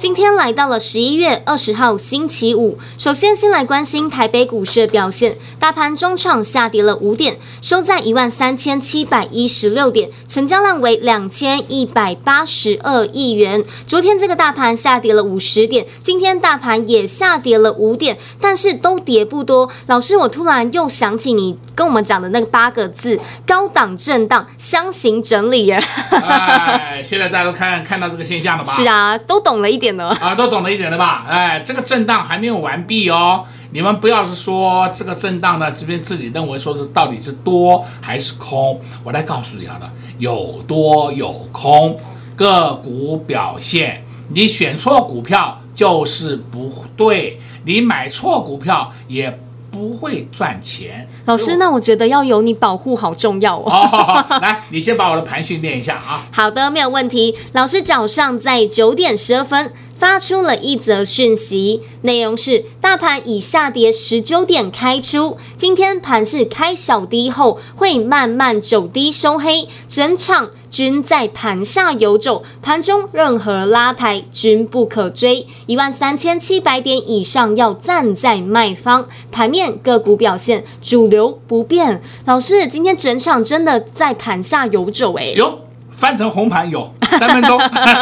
今天来到了十一月二十号星期五，首先先来关心台北股市的表现，大盘中场下跌了五点，收在一万三千七百一十六点，成交量为两千一百八十二亿元。昨天这个大盘下跌了五十点，今天大盘也下跌了五点，但是都跌不多。老师，我突然又想起你跟我们讲的那个八个字：高档震荡，箱型整理耶。哎，现在大家都看看到这个现象了吧？是啊，都懂了一点。啊，都懂了一点了吧？哎，这个震荡还没有完毕哦。你们不要是说这个震荡呢，这边自己认为说是到底是多还是空？我来告诉你好了，有多有空，个股表现，你选错股票就是不对，你买错股票也不会赚钱。老师，那我觉得要有你保护好重要哦。哦，来，你先把我的盘训练一下啊。好的，没有问题。老师早上在九点十二分。发出了一则讯息，内容是：大盘以下跌十九点开出，今天盘是开小低后会慢慢走低收黑，整场均在盘下游走，盘中任何拉抬均不可追，一万三千七百点以上要站在卖方。盘面个股表现主流不变，老师今天整场真的在盘下游走哎，哟，翻成红盘有。三分钟，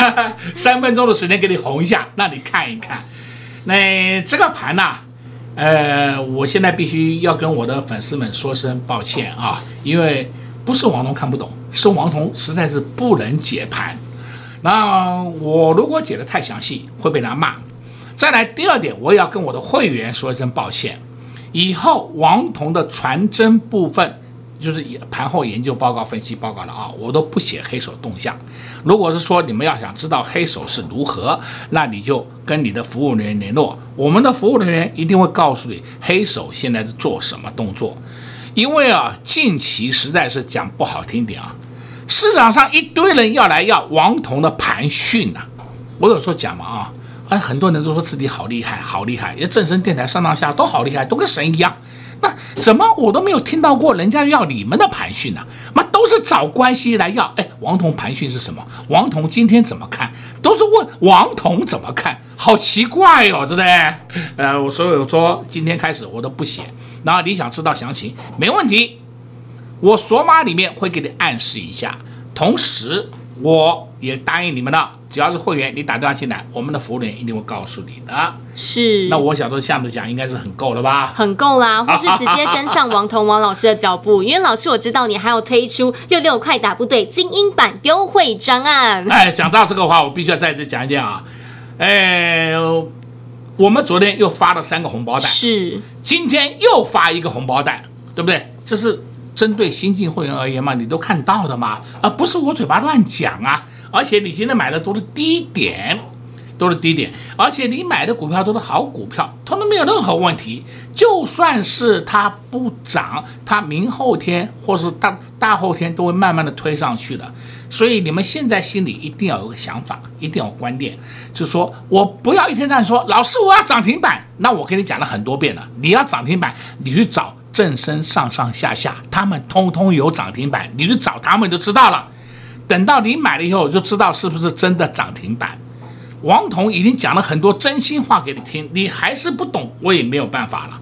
三分钟的时间给你红一下，让你看一看。那这个盘呢、呃，我现在必须要跟我的粉丝们说声抱歉啊，因为不是王彤看不懂，是王彤实在是不能解盘。那我如果解得太详细，会被他骂。再来第二点，我也要跟我的会员说一声抱歉。以后王彤的传真部分。就是盘后研究报告、分析报告了啊，我都不写黑手动向。如果是说你们要想知道黑手是如何，那你就跟你的服务人员联络，我们的服务人员一定会告诉你黑手现在是做什么动作。因为啊，近期实在是讲不好听点啊，市场上一堆人要来要王彤的盘讯呐。我有时候讲嘛啊，哎，很多人都说自己好厉害，好厉害，因为正声电台上上下都好厉害，都跟神一样。那怎么我都没有听到过人家要你们的盘讯呢？妈都是找关系来要。哎，王彤盘讯是什么？王彤今天怎么看？都是问王彤怎么看，好奇怪哦，对不对？呃，我所以我说今天开始我都不写。然后你想知道详情，没问题，我索马里面会给你暗示一下，同时我也答应你们的。只要是会员，你打电话进来，我们的服务员一定会告诉你的。是。那我想说，这样子讲应该是很够了吧？很够啦，或是直接跟上王彤王老师的脚步，因为老师我知道你还要推出六六快打部队精英版优惠专案。哎，讲到这个话，我必须要再次讲一讲啊。哎，我们昨天又发了三个红包袋，是。今天又发一个红包袋，对不对？这是针对新进会员而言嘛，你都看到的嘛，而不是我嘴巴乱讲啊。而且你现在买的都是低点，都是低点，而且你买的股票都是好股票，通通没有任何问题。就算是它不涨，它明后天或是大大后天都会慢慢的推上去的。所以你们现在心里一定要有个想法，一定要有观念，就是说我不要一天到晚说老师我要涨停板，那我跟你讲了很多遍了，你要涨停板，你去找正声上上下下，他们通通有涨停板，你去找他们就知道了。等到你买了以后，就知道是不是真的涨停板。王彤已经讲了很多真心话给你听，你还是不懂，我也没有办法了。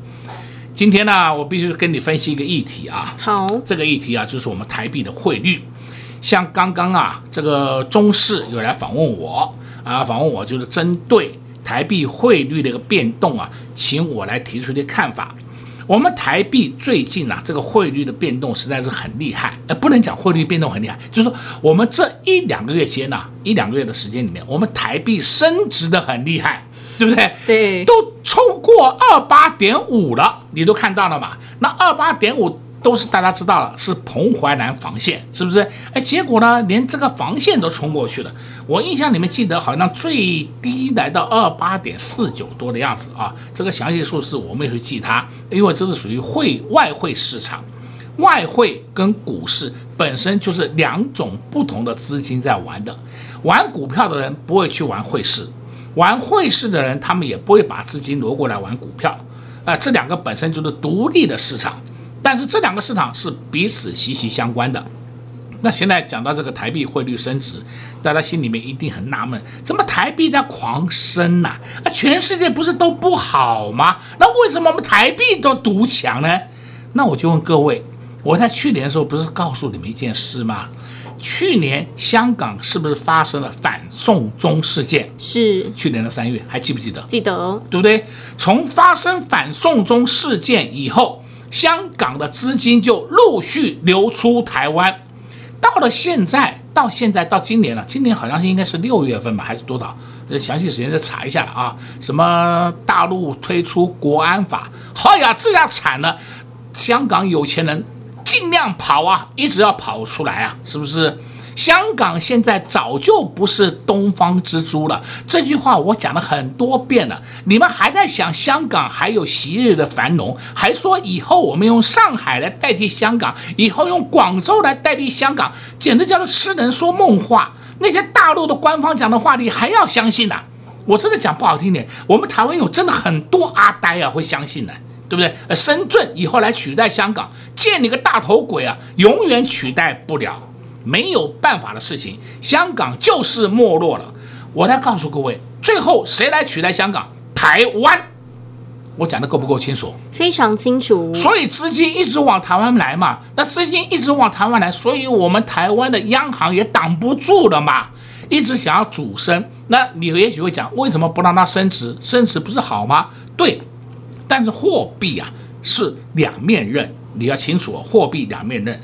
今天呢，我必须跟你分析一个议题啊。好，这个议题啊，就是我们台币的汇率。像刚刚啊，这个中视有来访问我啊，访问我就是针对台币汇率的一个变动啊，请我来提出一些看法。我们台币最近啊，这个汇率的变动实在是很厉害，呃，不能讲汇率变动很厉害，就是说我们这一两个月间呢，一两个月的时间里面，我们台币升值的很厉害，对不对？对，都冲过二八点五了，你都看到了嘛？那二八点五都是大家知道了，是彭淮南防线，是不是？哎，结果呢，连这个防线都冲过去了。我印象里面记得好像最低来到二八点四九多的样子啊。这个详细数字我们也会记它，因为这是属于汇外汇市场，外汇跟股市本身就是两种不同的资金在玩的。玩股票的人不会去玩汇市，玩汇市的人他们也不会把资金挪过来玩股票。啊、这两个本身就是独立的市场。但是这两个市场是彼此息息相关的。那现在讲到这个台币汇率升值，大家心里面一定很纳闷：怎么台币在狂升呐？啊，全世界不是都不好吗？那为什么我们台币都独强呢？那我就问各位，我在去年的时候不是告诉你们一件事吗？去年香港是不是发生了反送中事件？是去年的三月，还记不记得？记得，对不对？从发生反送中事件以后。香港的资金就陆续流出台湾，到了现在，到现在到今年了，今年好像是应该是六月份吧，还是多少？详细时间再查一下了啊。什么大陆推出国安法，好呀，这下惨了，香港有钱人尽量跑啊，一直要跑出来啊，是不是？香港现在早就不是东方之珠了，这句话我讲了很多遍了，你们还在想香港还有昔日的繁荣，还说以后我们用上海来代替香港，以后用广州来代替香港，简直叫做痴人说梦话。那些大陆的官方讲的话，你还要相信呐？我真的讲不好听点，我们台湾有真的很多阿呆啊会相信的，对不对？呃，深圳以后来取代香港，见你个大头鬼啊，永远取代不了。没有办法的事情，香港就是没落了。我来告诉各位，最后谁来取代香港？台湾。我讲的够不够清楚？非常清楚。所以资金一直往台湾来嘛，那资金一直往台湾来，所以我们台湾的央行也挡不住了嘛，一直想要主升。那你也许会讲，为什么不让它升值？升值不是好吗？对，但是货币啊是两面刃，你要清楚哦，货币两面刃。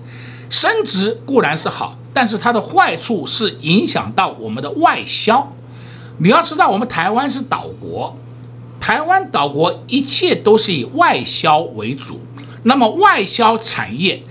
升值固然是好，但是它的坏处是影响到我们的外销。你要知道，我们台湾是岛国，台湾岛国一切都是以外销为主。那么外销产业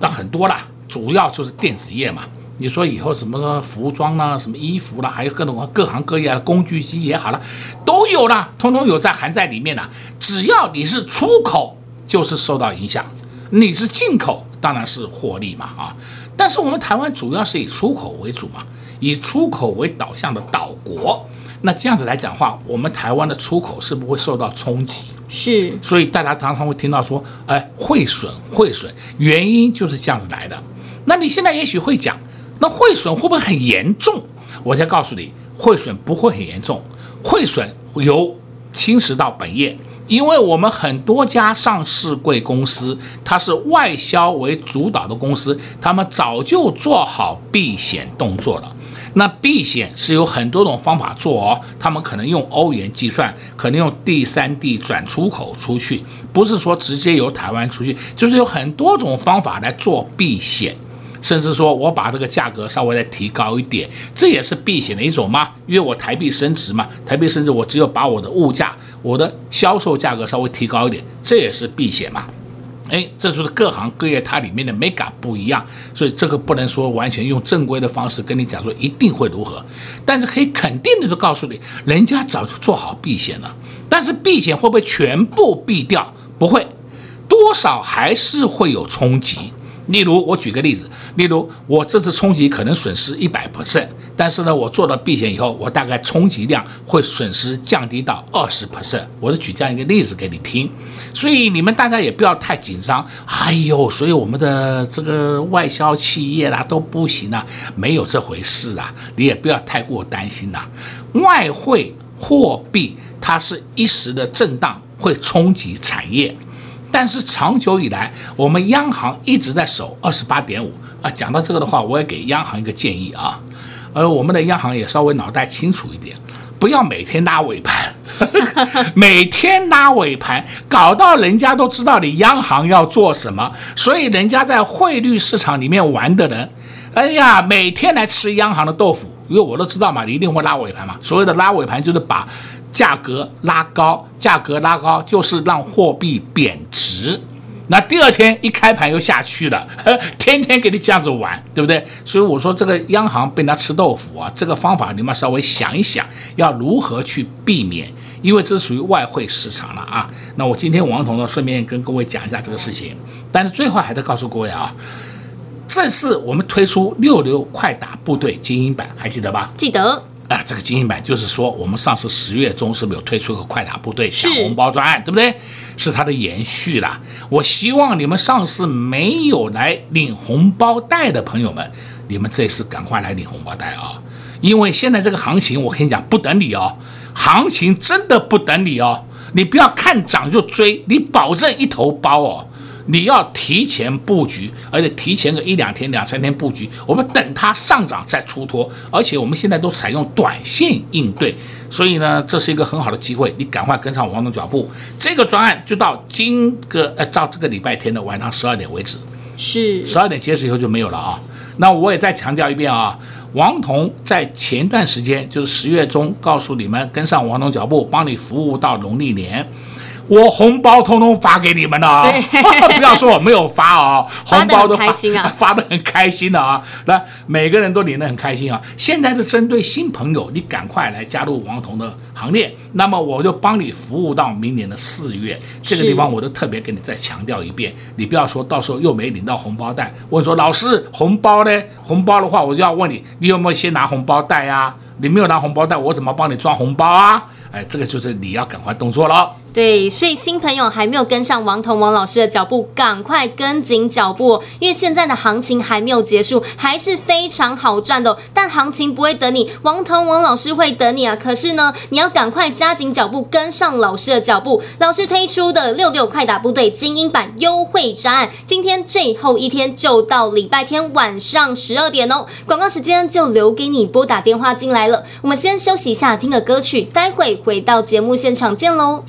那很多啦，主要就是电子业嘛。你说以后什么服装啦、什么衣服啦，还有各种各行各业的工具机也好了，都有啦，通通有在含在里面了。只要你是出口，就是受到影响；你是进口。当然是获利嘛啊！但是我们台湾主要是以出口为主嘛，以出口为导向的岛国，那这样子来讲的话，我们台湾的出口是不会受到冲击。是，所以大家常常会听到说，哎，汇损，汇损，原因就是这样子来的。那你现在也许会讲，那汇损会不会很严重？我先告诉你，汇损不会很严重，汇损由侵蚀到本业。因为我们很多家上市贵公司，它是外销为主导的公司，他们早就做好避险动作了。那避险是有很多种方法做哦，他们可能用欧元计算，可能用第三地转出口出去，不是说直接由台湾出去，就是有很多种方法来做避险。甚至说我把这个价格稍微再提高一点，这也是避险的一种吗？因为我台币升值嘛，台币升值，我只有把我的物价、我的销售价格稍微提高一点，这也是避险嘛。哎，这就是各行各业它里面的美感不一样，所以这个不能说完全用正规的方式跟你讲说一定会如何，但是可以肯定的就告诉你，人家早就做好避险了。但是避险会不会全部避掉？不会，多少还是会有冲击。例如，我举个例子，例如我这次冲击可能损失一百 percent，但是呢，我做了避险以后，我大概冲击量会损失降低到二十 percent。我就举这样一个例子给你听，所以你们大家也不要太紧张。哎呦，所以我们的这个外销企业啦都不行啊，没有这回事啊，你也不要太过担心呐。外汇货币它是一时的震荡会冲击产业。但是长久以来，我们央行一直在守二十八点五啊。讲到这个的话，我也给央行一个建议啊，而，我们的央行也稍微脑袋清楚一点，不要每天拉尾盘，每天拉尾盘，搞到人家都知道你央行要做什么，所以人家在汇率市场里面玩的人，哎呀，每天来吃央行的豆腐，因为我都知道嘛，你一定会拉尾盘嘛。所谓的拉尾盘就是把。价格拉高，价格拉高就是让货币贬值。那第二天一开盘又下去了，天天给你这样子玩，对不对？所以我说这个央行被他吃豆腐啊，这个方法你们稍微想一想，要如何去避免，因为这是属于外汇市场了啊。那我今天王彤呢，顺便跟各位讲一下这个事情，但是最后还得告诉各位啊，这次我们推出六六快打部队精英版，还记得吧？记得。啊，这个精英版就是说，我们上次十月中是不是有推出个快打部队抢红包专案，对不对？是它的延续啦。我希望你们上次没有来领红包袋的朋友们，你们这次赶快来领红包袋啊！因为现在这个行情，我跟你讲不等你哦，行情真的不等你哦，你不要看涨就追，你保证一头包哦。你要提前布局，而且提前个一两天、两三天布局，我们等它上涨再出脱。而且我们现在都采用短线应对，所以呢，这是一个很好的机会，你赶快跟上王总脚步。这个专案就到今个呃，到这个礼拜天的晚上十二点为止，是十二点结束以后就没有了啊。那我也再强调一遍啊，王彤在前段时间就是十月中告诉你们，跟上王总脚步，帮你服务到农历年。我红包通通发给你们了啊！不要说我没有发啊，红包都发，发得很开心啊，发的很开心的啊！来，每个人都领得很开心啊！现在是针对新朋友，你赶快来加入王彤的行列，那么我就帮你服务到明年的四月。这个地方我就特别给你再强调一遍，你不要说到时候又没领到红包袋，问说老师红包呢？红包的话，我就要问你，你有没有先拿红包袋啊？你没有拿红包袋，我怎么帮你装红包啊？哎，这个就是你要赶快动作了。对，所以新朋友还没有跟上王彤王老师的脚步，赶快跟紧脚步，因为现在的行情还没有结束，还是非常好赚的。但行情不会等你，王彤王老师会等你啊！可是呢，你要赶快加紧脚步，跟上老师的脚步。老师推出的六六快打部队精英版优惠专案，今天最后一天就到礼拜天晚上十二点哦。广告时间就留给你拨打电话进来了。我们先休息一下，听个歌曲，待会回到节目现场见喽。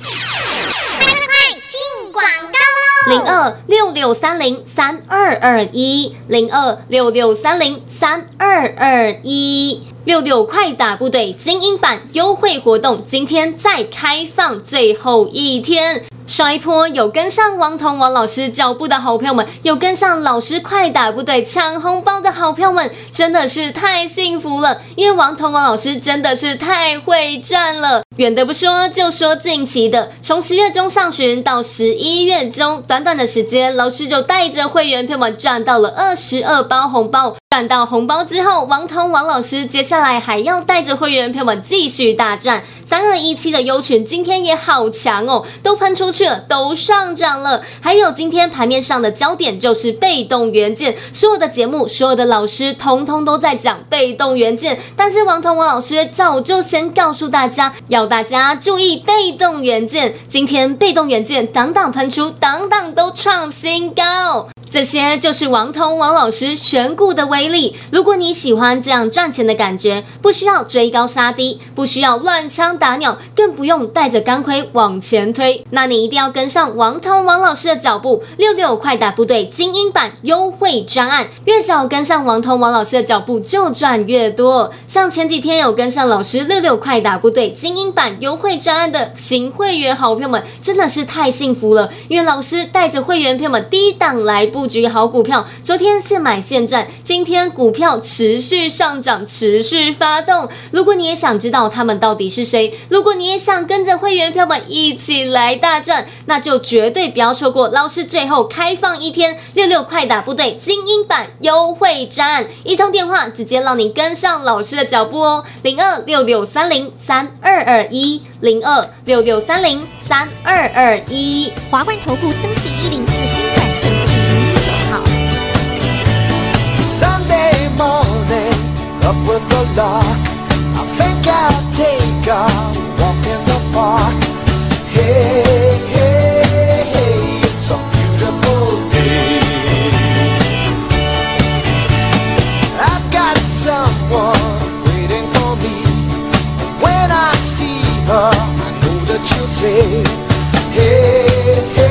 快快快进广告零二六六三零三二二一，零二六六三零三二二一，六六快打部队精英版优惠活动，今天再开放最后一天。上一波有跟上王彤王老师脚步的好朋友们，有跟上老师快打部队抢红包的好朋友们，真的是太幸福了！因为王彤王老师真的是太会赚了。远的不说，就说近期的，从十月中上旬到十一月中，短短的时间，老师就带着会员朋友们赚到了二十二包红包。赚到红包之后，王彤王老师接下来还要带着会员朋友们继续大战。三二一七的优群今天也好强哦，都喷出去了，都上涨了。还有今天盘面上的焦点就是被动元件，所有的节目、所有的老师通通都在讲被动元件，但是王彤王老师早就先告诉大家，要大家注意被动元件。今天被动元件档档喷出，档档都创新高。这些就是王通王老师选股的威力。如果你喜欢这样赚钱的感觉，不需要追高杀低，不需要乱枪打鸟，更不用带着钢盔往前推，那你一定要跟上王通王老师的脚步。六六快打部队精英版优惠专案，越早跟上王通王老师的脚步，就赚越多。像前几天有跟上老师六六快打部队精英版优惠专案的新会员好朋友们，真的是太幸福了，因为老师带着会员朋友们低档来布。布局好股票，昨天现买现赚，今天股票持续上涨，持续发动。如果你也想知道他们到底是谁，如果你也想跟着会员票们一起来大赚，那就绝对不要错过老师最后开放一天六六快打部队精英版优惠战，一通电话直接让你跟上老师的脚步哦，零二六六三零三二二一，零二六六三零三二二一，华冠投顾登记一零 up with the lark. I think I'll take a walk in the park. Hey, hey, hey, it's a beautiful day. I've got someone waiting for me. When I see her, I know that she'll say, hey, hey.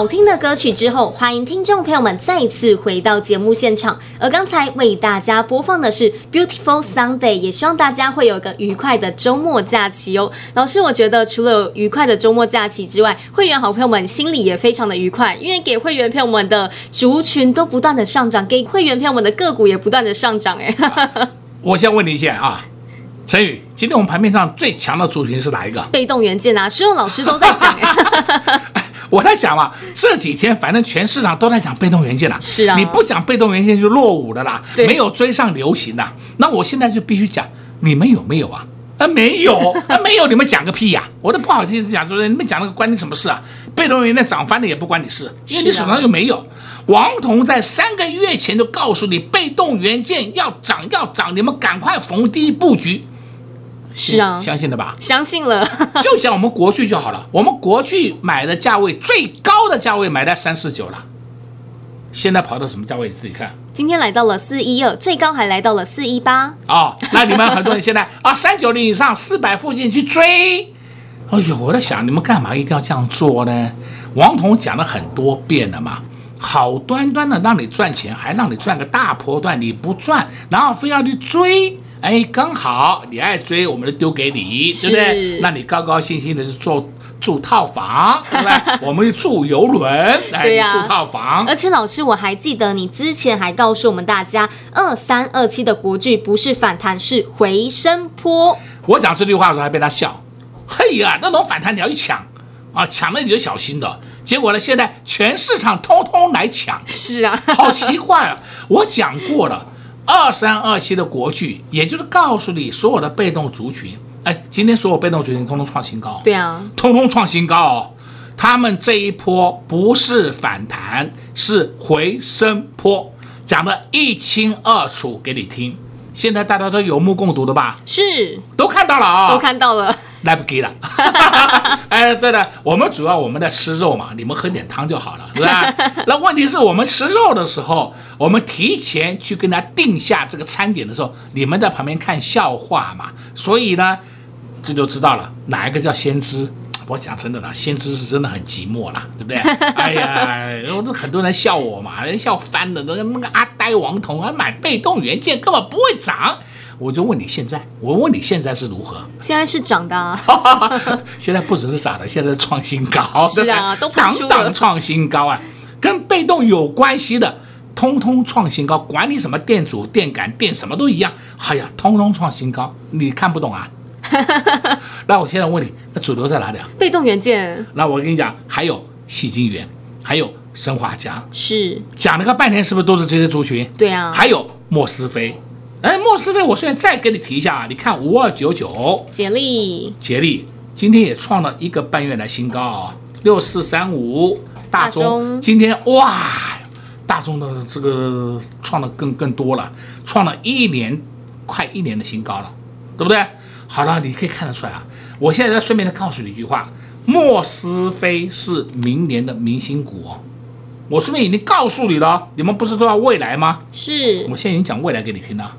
好听的歌曲之后，欢迎听众朋友们再次回到节目现场。而刚才为大家播放的是《Beautiful Sunday》，也希望大家会有个愉快的周末假期哦。老师，我觉得除了有愉快的周末假期之外，会员好朋友们心里也非常的愉快，因为给会员朋友们的族群都不断的上涨，给会员朋友们的个股也不断的上涨。哎，我先问你一下啊，陈宇，今天我们盘面上最强的族群是哪一个？被动元件啊，所有老师都在讲哎。我在讲嘛，这几天反正全市场都在讲被动元件了。是啊你不讲被动元件就落伍的啦，没有追上流行的。那我现在就必须讲，你们有没有啊？啊，没有，啊，没有，你们讲个屁呀、我都不好意思讲，说你们讲那个关你什么事啊？被动元件涨翻了也不关你事，因为你手上又没有。王彤在三个月前就告诉你，被动元件要涨要涨，你们赶快逢低布局。是啊，相信的吧？相信了。就讲我们国巨就好了，我们国巨买的价位最高的价位买在三四九了，现在跑到什么价位？你自己看今天来到了四一二，最高还来到了四一八。哦。那你们很多人现在 啊，三九零以上四百附近去追，哎呦，我在想你们干嘛一定要这样做呢？王彤讲了很多遍了嘛，好端端的让你赚钱，还让你赚个大波段，你不赚，然后非要去追。哎，刚好你爱追，我们就丢给你，对不对是？那你高高兴兴的就做住套房，对不对？我们就住游轮，哎，对呀你住套房。而且老师，我还记得你之前还告诉我们大家，二三二七的国剧不是反弹，是回升坡。我讲这句话的时候还被他笑，嘿呀，那种反弹你要去抢啊，抢了你就小心的。结果呢，现在全市场通通来抢，是啊，好奇怪啊！我讲过了，二三二七的国巨，也就是告诉你所有的被动族群，哎，今天所有被动族群通通创新高，对啊，通通创新高哦。他们这一波不是反弹，是回升坡，讲的一清二楚给你听。现在大家都有目共睹的吧？是都看到了啊、都看到了，来不及了。哎，对的，我们主要我们在吃肉嘛，你们喝点汤就好了，是吧？那问题是我们吃肉的时候，我们提前去跟他定下这个餐点的时候，你们在旁边看笑话嘛，所以呢，这就知道了哪一个叫先知。我讲真的啦，先知是真的很寂寞啦，对不对？哎呀，我都很多人笑我嘛，人笑翻了。那个那个阿呆王彤还，买被动元件根本不会涨。我就问你现在，我问你现在是如何？现在是涨的、啊，现在不只是涨的，现在是创新高。是啊，都跑出了档档创新高啊，跟被动有关系的，通通创新高。管你什么电阻、电感、电什么都一样。哎呀，通通创新高，你看不懂啊？那我现在问你，那主流在哪里啊？被动元件。那我跟你讲，还有矽晶圆，还有生化家，是，讲了个半天，是不是都是这些族群？对啊，还有莫斯菲，哎，莫斯菲，我现在再给你提一下啊，你看五二九九，杰力杰力今天也创了一个半月的新高啊，六四三五，大中，大中。今天哇，大众的这个创的更更多了，创了一年快一年的新高了，对不对？好了，你可以看得出来啊。我现在再顺便的告诉你一句话：莫斯菲是明年的明星股哦。我顺便已经告诉你了，你们不是都要未来吗？是我现在已经讲未来给你听了。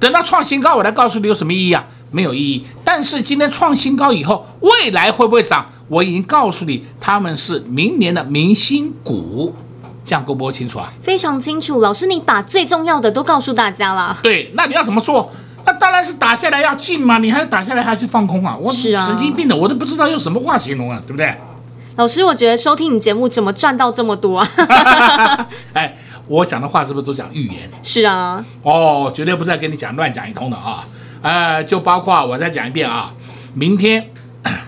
等到创新高，我来告诉你有什么意义啊？没有意义。但是今天创新高以后，未来会不会涨？我已经告诉你，他们是明年的明星股，这样够不够清楚啊？非常清楚。老师，你把最重要的都告诉大家了。对，那你要怎么做？那当然是打下来要进嘛，你还是打下来还去放空啊？我是啊神经病的，我都不知道用什么话形容啊，对不对？老师，我觉得收听你节目怎么赚到这么多啊？哎，我讲的话是不是都讲预言？是啊，哦，绝对不再跟你讲乱讲一通的啊！呃，就包括我再讲一遍啊，明天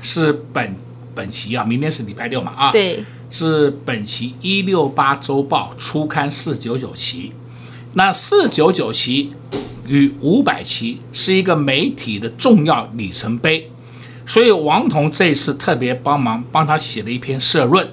是本本期啊，明天是礼拜六嘛啊，，对，是本期一六八周报初刊四九九期，那四九九期与五百期是一个媒体的重要里程碑，所以王彤这次特别帮忙帮他写了一篇社论。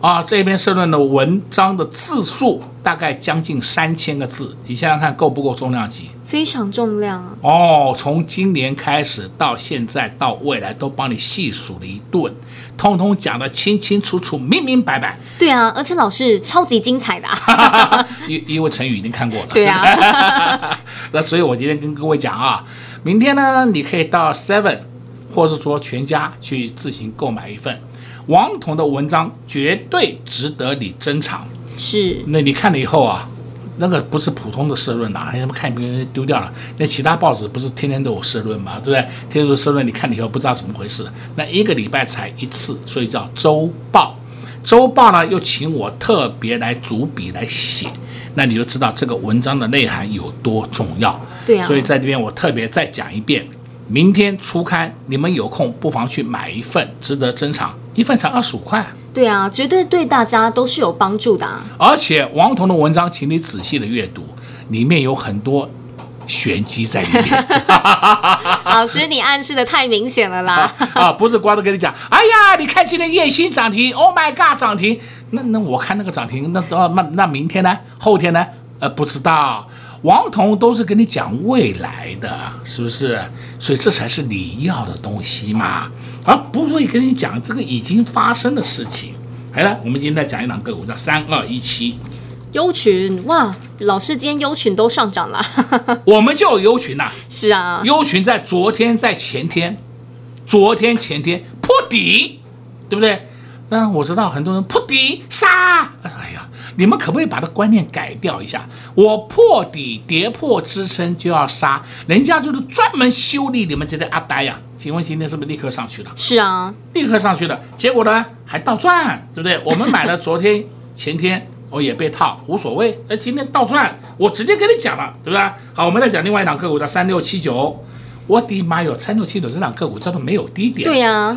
啊，这篇社论的文章的字数大概将近三千个字，你想想看够不够重量级？非常重量啊。哦，从今年开始到现在到未来都帮你细数了一顿，通通讲得清清楚楚、明明白白。对啊，而且老师超级精彩的、啊，因因为成语已经看过了。对啊，那所以我今天跟各位讲啊，明天呢，你可以到 Seven，或是说全家去自行购买一份王彤的文章，绝对值得你珍藏。是，那你看了以后啊，那个不是普通的社论呐、啊，你怎么看别人丢掉了？那其他报纸不是天天都有社论吗？对不对？天天都有社论，你看了以后不知道怎么回事。那一个礼拜才一次，所以叫周报。周报呢，又请我特别来主笔来写，那你就知道这个文章的内涵有多重要。对啊。所以在这边我特别再讲一遍，明天初刊，你们有空不妨去买一份，值得珍藏，一份才二十五块。对啊，绝对对大家都是有帮助的啊。而且王彤的文章，请你仔细的阅读，里面有很多玄机在里面。老师，你暗示的太明显了啦！啊，不是光都跟你讲，哎呀，你看今天叶星涨停，Oh my God，涨停。那那我看那个涨停，那那那那明天呢？后天呢？呃，不知道。王彤都是跟你讲未来的，是不是？所以这才是你要的东西嘛，而不会跟你讲这个已经发生的事情。好了，我们今天再讲一档个股，叫三二一七优群。哇，老师今天优群都上涨了，我们就有优群呐。是啊，优群在昨天、在前天、昨天、前天破底，对不对？那我知道很多人破底杀，哎呀。你们可不可以把这观念改掉一下？我破底跌破支撑就要杀，人家就是专门修理你们这些阿呆呀、啊！请问今天是不是立刻上去了？是啊，立刻上去的。结果呢，还倒赚，对不对？我们买了昨天、前天，我也被套，无所谓。那今天倒赚，我直接跟你讲了，对不对？好，我们再讲另外一档个股，叫三六七九。我的妈哟，三六七九这档个股叫做没有低点。对呀、啊，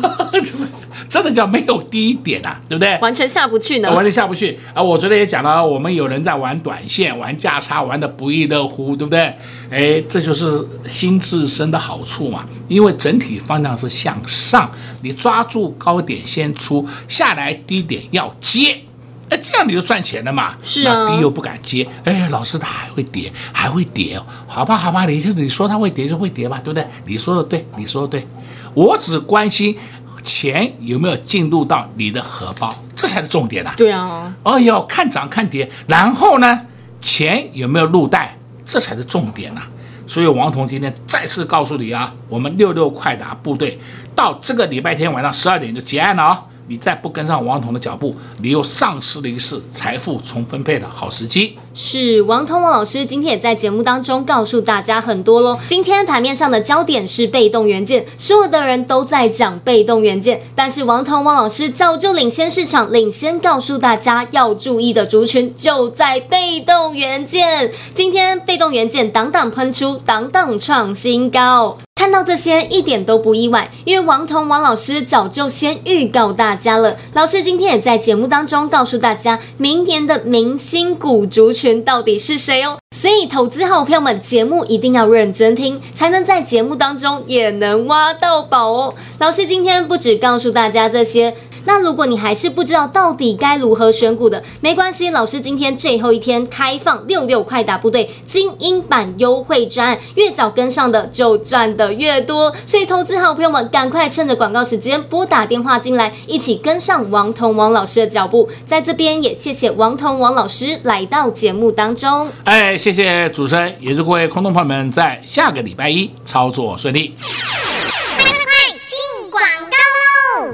真的叫没有低点啊，对不对？完全下不去呢，完全下不去啊！我昨天也讲了，我们有人在玩短线、玩价差，玩的不亦乐乎，对不对？哎，这就是新自身的好处嘛，因为整体方向是向上，你抓住高点先出，下来低点要接。哎，这样你就赚钱了嘛？是啊，低又不敢接。哎，老师他还会跌，还会跌哦。好吧，好吧，你就你说他会跌就会跌吧，对不对？你说的对，你说的对。我只关心钱有没有进入到你的荷包，这才是重点呐、啊。对啊。哦哟，看涨看跌，然后呢，钱有没有入袋，这才是重点呐、啊。所以王彤今天再次告诉你啊，我们六六快打部队到这个礼拜天晚上十二点就结案了啊、哦。你再不跟上王彤的脚步，你又丧失了一次财富重分配的好时机。是王彤王老师今天也在节目当中告诉大家很多喽。今天盘面上的焦点是被动元件，所有的人都在讲被动元件，但是王彤王老师早就领先市场，领先告诉大家要注意的族群就在被动元件。今天被动元件档档喷出，档档创新高。看到这些一点都不意外，因为王彤王老师早就先预告大家了。老师今天也在节目当中告诉大家，明年的明星股族群到底是谁哦。所以投资好朋友们，节目一定要认真听，才能在节目当中也能挖到宝哦。老师今天不只告诉大家这些。那如果你还是不知道到底该如何选股的，没关系，老师今天最后一天开放六六快打部队精英版优惠专案，越早跟上的就赚的越多。所以投资好朋友们，赶快趁着广告时间拨打电话进来，一起跟上王彤王老师的脚步。在这边也谢谢王彤王老师来到节目当中。哎，谢谢主持人，也祝各位空洞朋友们在下个礼拜一操作顺利。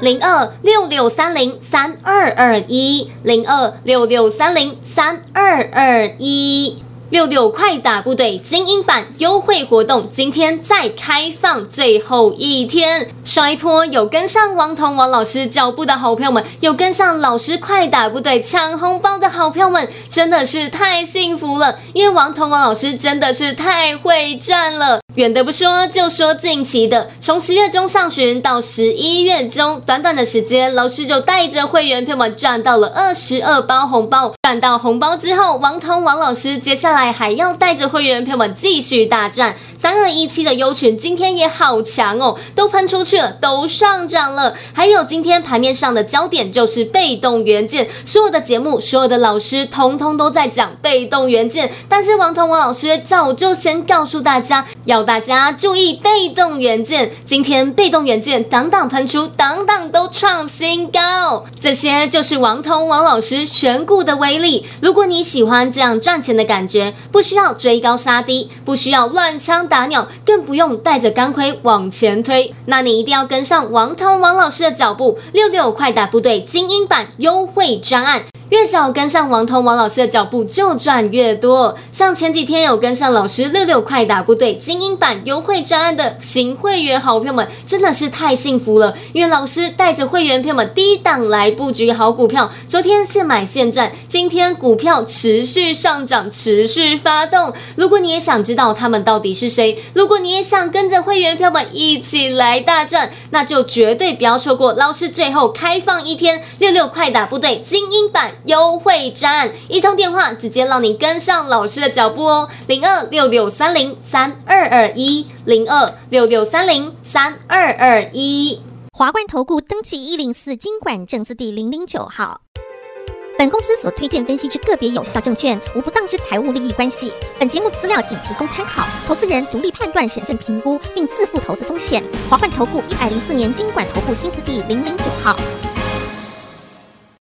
零二六六三零三二二一，零二六六三零三二二一，六六快打部队精英版优惠活动，今天再开放最后一天。上一波有跟上王彤王老师脚步的好朋友们，有跟上老师快打部队抢红包的好朋友们，真的是太幸福了，因为王彤王老师真的是太会赚了。远的不说，就说近期的，从十月中上旬到十一月中，短短的时间，老师就带着会员朋友们赚到了二十二包红包。赚到红包之后，王彤王老师接下来还要带着会员朋友们继续大战。三二一七的优群今天也好强哦，都喷出去了，都上涨了。还有今天盘面上的焦点就是被动元件，所有的节目，所有的老师，通通都在讲被动元件，但是王彤王老师早就先告诉大家要。大家注意被动元件，今天被动元件档档喷出，档档都创新高，这些就是王通王老师选股的威力。如果你喜欢这样赚钱的感觉，不需要追高杀低，不需要乱枪打鸟，更不用带着钢盔往前推，那你一定要跟上王通王老师的脚步，六六快打部队精英版优惠专案。越早跟上王彤王老师的脚步，就赚越多。像前几天有跟上老师六六快打部队精英版优惠专案的新会员好朋友们，真的是太幸福了。因为老师带着会员朋友们低档来布局好股票，昨天现买现赚，今天股票持续上涨，持续发动。如果你也想知道他们到底是谁，如果你也想跟着会员朋友们一起来大赚，那就绝对不要错过老师最后开放一天六六快打部队精英版。优惠站，一通电话直接让你跟上老师的脚步哦，零二六六三零三二二一，零二六六三零三二二一。华冠投顾登记一零四经管证字第零零九号。本公司所推荐分析之个别有效证券，无不当之财务利益关系。本节目资料仅提供参考，投资人独立判断、审慎评估，并自负投资风险。华冠投顾一百零四年经管投顾新字第零零九号。